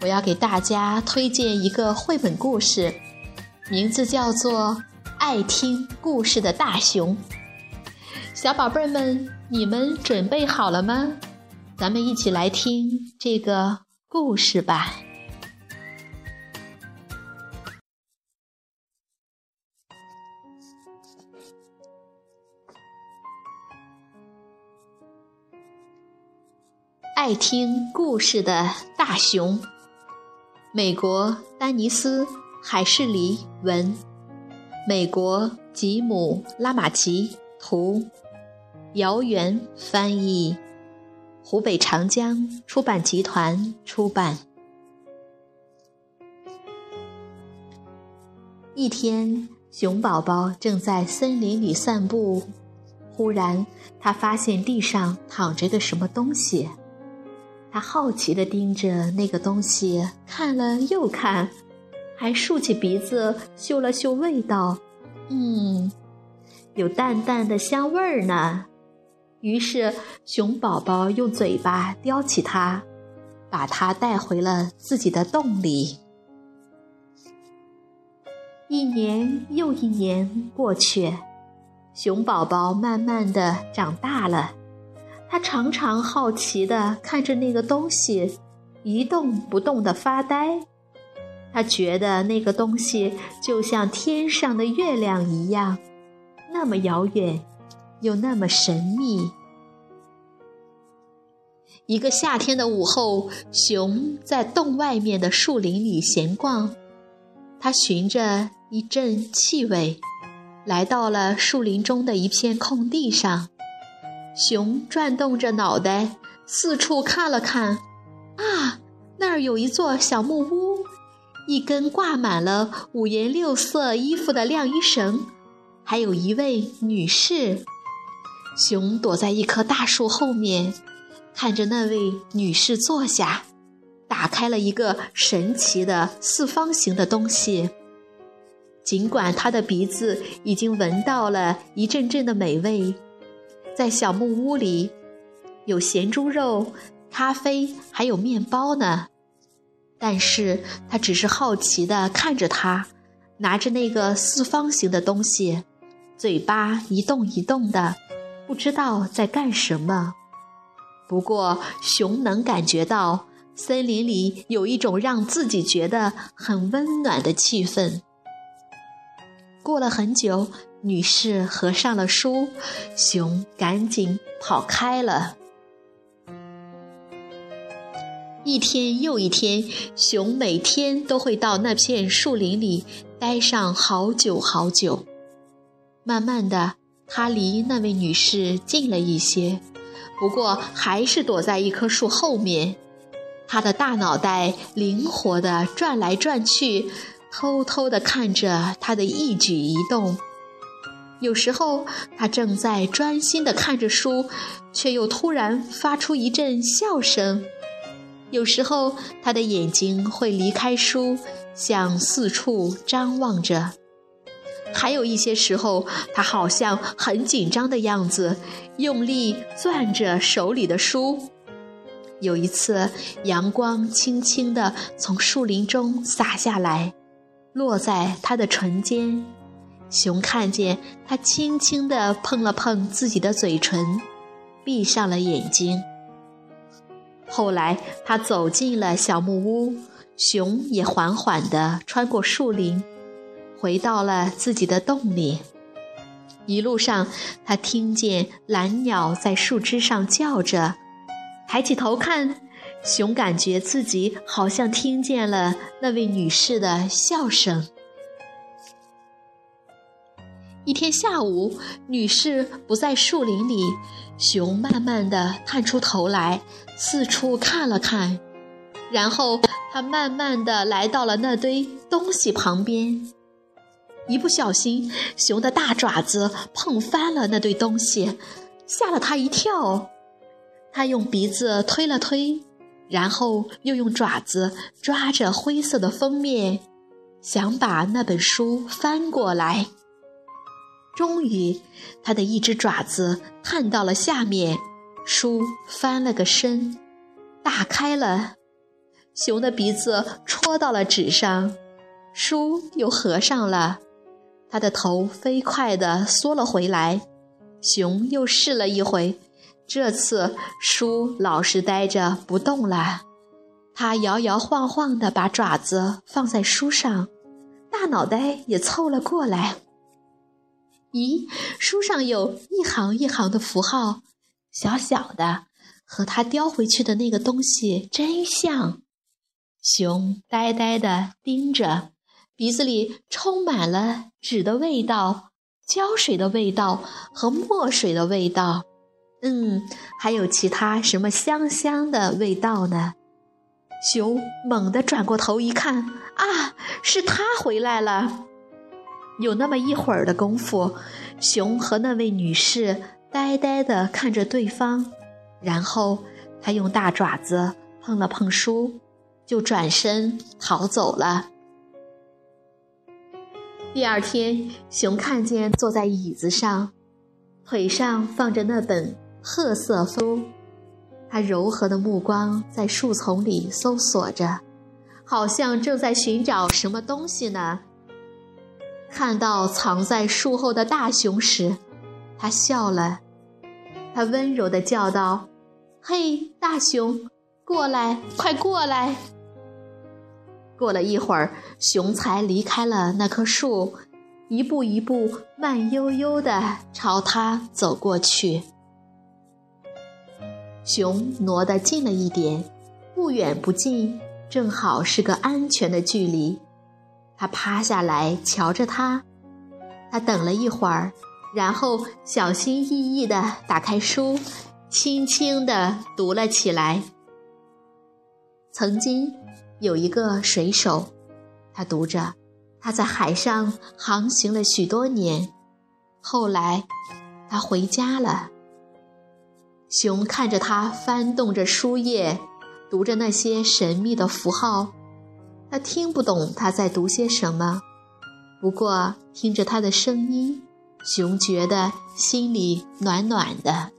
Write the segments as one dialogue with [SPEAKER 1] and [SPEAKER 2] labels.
[SPEAKER 1] 我要给大家推荐一个绘本故事，名字叫做《爱听故事的大熊》。小宝贝儿们，你们准备好了吗？咱们一起来听这个故事吧。爱听故事的大熊。美国丹尼斯·海士里文，美国吉姆·拉马奇图，姚元翻译，湖北长江出版集团出版。一天，熊宝宝正在森林里散步，忽然他发现地上躺着个什么东西。他好奇地盯着那个东西，看了又看，还竖起鼻子嗅了嗅味道，嗯，有淡淡的香味儿呢。于是，熊宝宝用嘴巴叼起它，把它带回了自己的洞里。一年又一年过去，熊宝宝慢慢的长大了。他常常好奇地看着那个东西，一动不动地发呆。他觉得那个东西就像天上的月亮一样，那么遥远，又那么神秘。一个夏天的午后，熊在洞外面的树林里闲逛。他循着一阵气味，来到了树林中的一片空地上。熊转动着脑袋，四处看了看，啊，那儿有一座小木屋，一根挂满了五颜六色衣服的晾衣绳，还有一位女士。熊躲在一棵大树后面，看着那位女士坐下，打开了一个神奇的四方形的东西。尽管他的鼻子已经闻到了一阵阵的美味。在小木屋里，有咸猪肉、咖啡，还有面包呢。但是他只是好奇地看着它，拿着那个四方形的东西，嘴巴一动一动的，不知道在干什么。不过，熊能感觉到森林里有一种让自己觉得很温暖的气氛。过了很久。女士合上了书，熊赶紧跑开了。一天又一天，熊每天都会到那片树林里待上好久好久。慢慢的，他离那位女士近了一些，不过还是躲在一棵树后面。他的大脑袋灵活地转来转去，偷偷地看着她的一举一动。有时候，他正在专心地看着书，却又突然发出一阵笑声；有时候，他的眼睛会离开书，向四处张望着；还有一些时候，他好像很紧张的样子，用力攥着手里的书。有一次，阳光轻轻地从树林中洒下来，落在他的唇间。熊看见他轻轻地碰了碰自己的嘴唇，闭上了眼睛。后来，他走进了小木屋，熊也缓缓地穿过树林，回到了自己的洞里。一路上，他听见蓝鸟在树枝上叫着，抬起头看，熊感觉自己好像听见了那位女士的笑声。一天下午，女士不在树林里，熊慢慢地探出头来，四处看了看。然后它慢慢的来到了那堆东西旁边，一不小心，熊的大爪子碰翻了那堆东西，吓了它一跳。他用鼻子推了推，然后又用爪子抓着灰色的封面，想把那本书翻过来。终于，他的一只爪子探到了下面，书翻了个身，打开了。熊的鼻子戳到了纸上，书又合上了。他的头飞快地缩了回来。熊又试了一回，这次书老实待着不动了。它摇摇晃晃地把爪子放在书上，大脑袋也凑了过来。咦，书上有一行一行的符号，小小的，和他叼回去的那个东西真像。熊呆呆地盯着，鼻子里充满了纸的味道、胶水的味道和墨水的味道。嗯，还有其他什么香香的味道呢？熊猛地转过头一看，啊，是他回来了。有那么一会儿的功夫，熊和那位女士呆呆地看着对方，然后他用大爪子碰了碰书，就转身逃走了。第二天，熊看见坐在椅子上，腿上放着那本褐色书，他柔和的目光在树丛里搜索着，好像正在寻找什么东西呢。看到藏在树后的大熊时，他笑了。他温柔地叫道：“嘿，大熊，过来，快过来！”过了一会儿，熊才离开了那棵树，一步一步慢悠悠地朝他走过去。熊挪得近了一点，不远不近，正好是个安全的距离。他趴下来瞧着他，他等了一会儿，然后小心翼翼地打开书，轻轻地读了起来。曾经有一个水手，他读着，他在海上航行了许多年，后来他回家了。熊看着他翻动着书页，读着那些神秘的符号。他听不懂他在读些什么，不过听着他的声音，熊觉得心里暖暖的。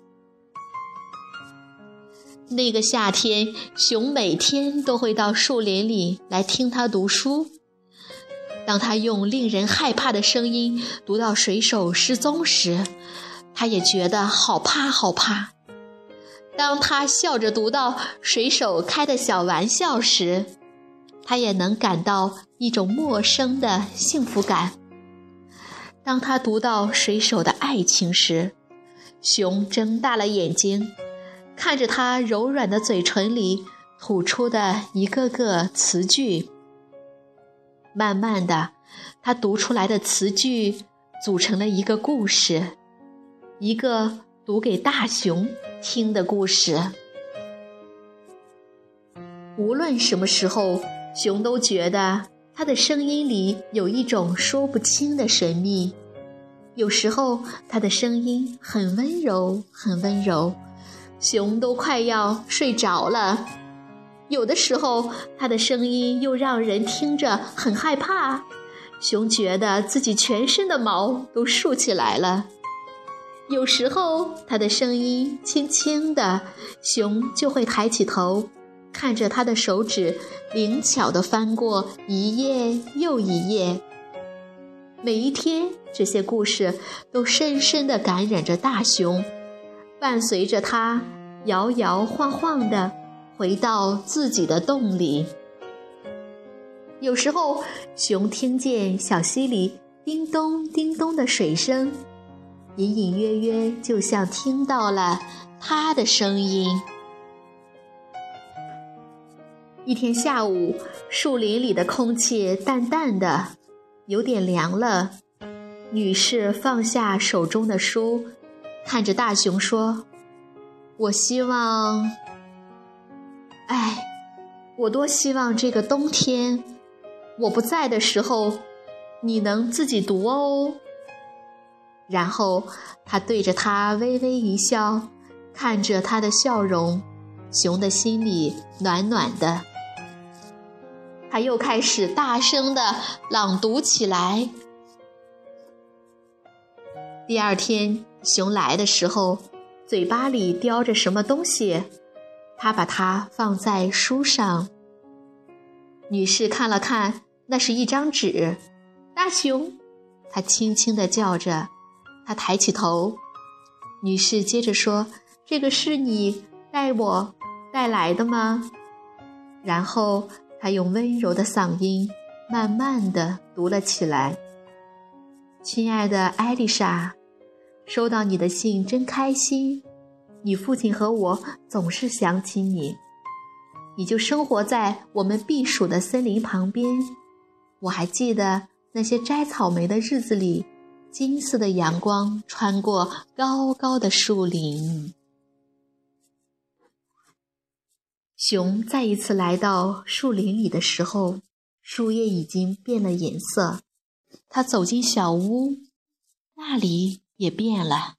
[SPEAKER 1] 那个夏天，熊每天都会到树林里来听他读书。当他用令人害怕的声音读到水手失踪时，他也觉得好怕好怕。当他笑着读到水手开的小玩笑时，他也能感到一种陌生的幸福感。当他读到水手的爱情时，熊睁大了眼睛，看着他柔软的嘴唇里吐出的一个个词句。慢慢的，他读出来的词句组成了一个故事，一个读给大熊听的故事。无论什么时候。熊都觉得他的声音里有一种说不清的神秘。有时候他的声音很温柔，很温柔，熊都快要睡着了；有的时候他的声音又让人听着很害怕，熊觉得自己全身的毛都竖起来了。有时候他的声音轻轻的，熊就会抬起头。看着他的手指灵巧地翻过一页又一页，每一天，这些故事都深深地感染着大熊，伴随着他摇摇晃晃地回到自己的洞里。有时候，熊听见小溪里叮咚叮咚的水声，隐隐约约就像听到了他的声音。一天下午，树林里的空气淡淡的，有点凉了。女士放下手中的书，看着大熊说：“我希望……哎，我多希望这个冬天，我不在的时候，你能自己读哦。然后他对着他微微一笑，看着他的笑容，熊的心里暖暖的。他又开始大声的朗读起来。第二天，熊来的时候，嘴巴里叼着什么东西。他把它放在书上。女士看了看，那是一张纸。大熊，他轻轻地叫着。他抬起头。女士接着说：“这个是你带我带来的吗？”然后他用温柔的嗓音慢慢地读了起来：“亲爱的艾丽莎，收到你的信真开心。”你父亲和我总是想起你，你就生活在我们避暑的森林旁边。我还记得那些摘草莓的日子里，金色的阳光穿过高高的树林。熊再一次来到树林里的时候，树叶已经变了颜色。他走进小屋，那里也变了。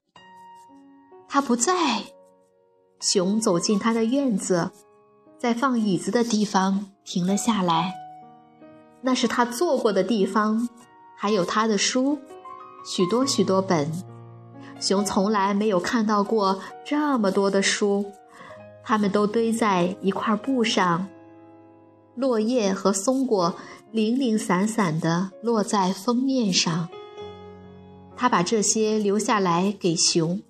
[SPEAKER 1] 他不在。熊走进他的院子，在放椅子的地方停了下来。那是他坐过的地方，还有他的书，许多许多本。熊从来没有看到过这么多的书，它们都堆在一块布上，落叶和松果零零散散地落在封面上。他把这些留下来给熊。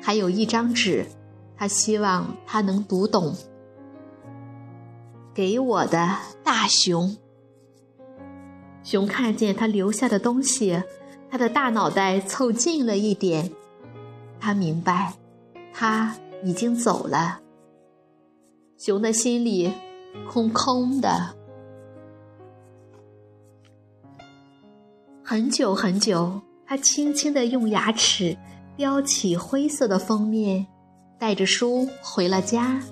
[SPEAKER 1] 还有一张纸，他希望他能读懂。给我的大熊。熊看见他留下的东西，他的大脑袋凑近了一点。他明白，他已经走了。熊的心里空空的。很久很久，他轻轻地用牙齿。叼起灰色的封面，带着书回了家。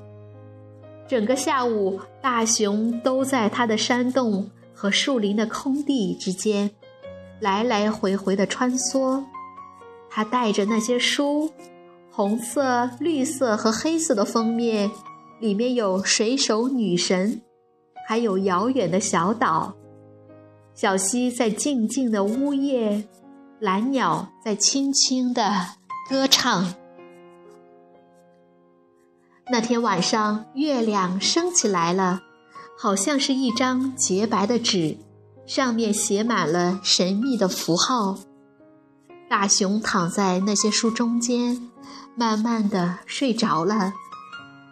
[SPEAKER 1] 整个下午，大熊都在他的山洞和树林的空地之间来来回回的穿梭。他带着那些书，红色、绿色和黑色的封面，里面有水手女神，还有遥远的小岛。小溪在静静的呜咽。蓝鸟在轻轻的歌唱。那天晚上，月亮升起来了，好像是一张洁白的纸，上面写满了神秘的符号。大熊躺在那些书中间，慢慢的睡着了。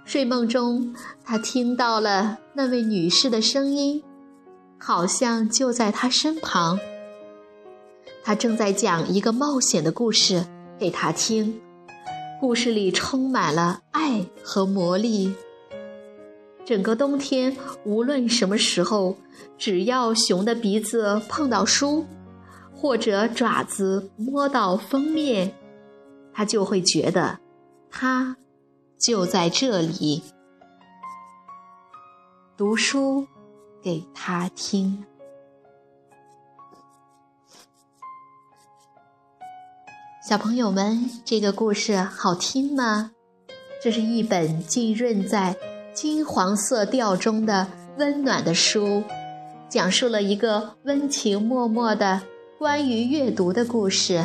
[SPEAKER 1] 睡梦中，他听到了那位女士的声音，好像就在他身旁。他正在讲一个冒险的故事给他听，故事里充满了爱和魔力。整个冬天，无论什么时候，只要熊的鼻子碰到书，或者爪子摸到封面，他就会觉得，他就在这里，读书给他听。小朋友们，这个故事好听吗？这是一本浸润在金黄色调中的温暖的书，讲述了一个温情脉脉的关于阅读的故事。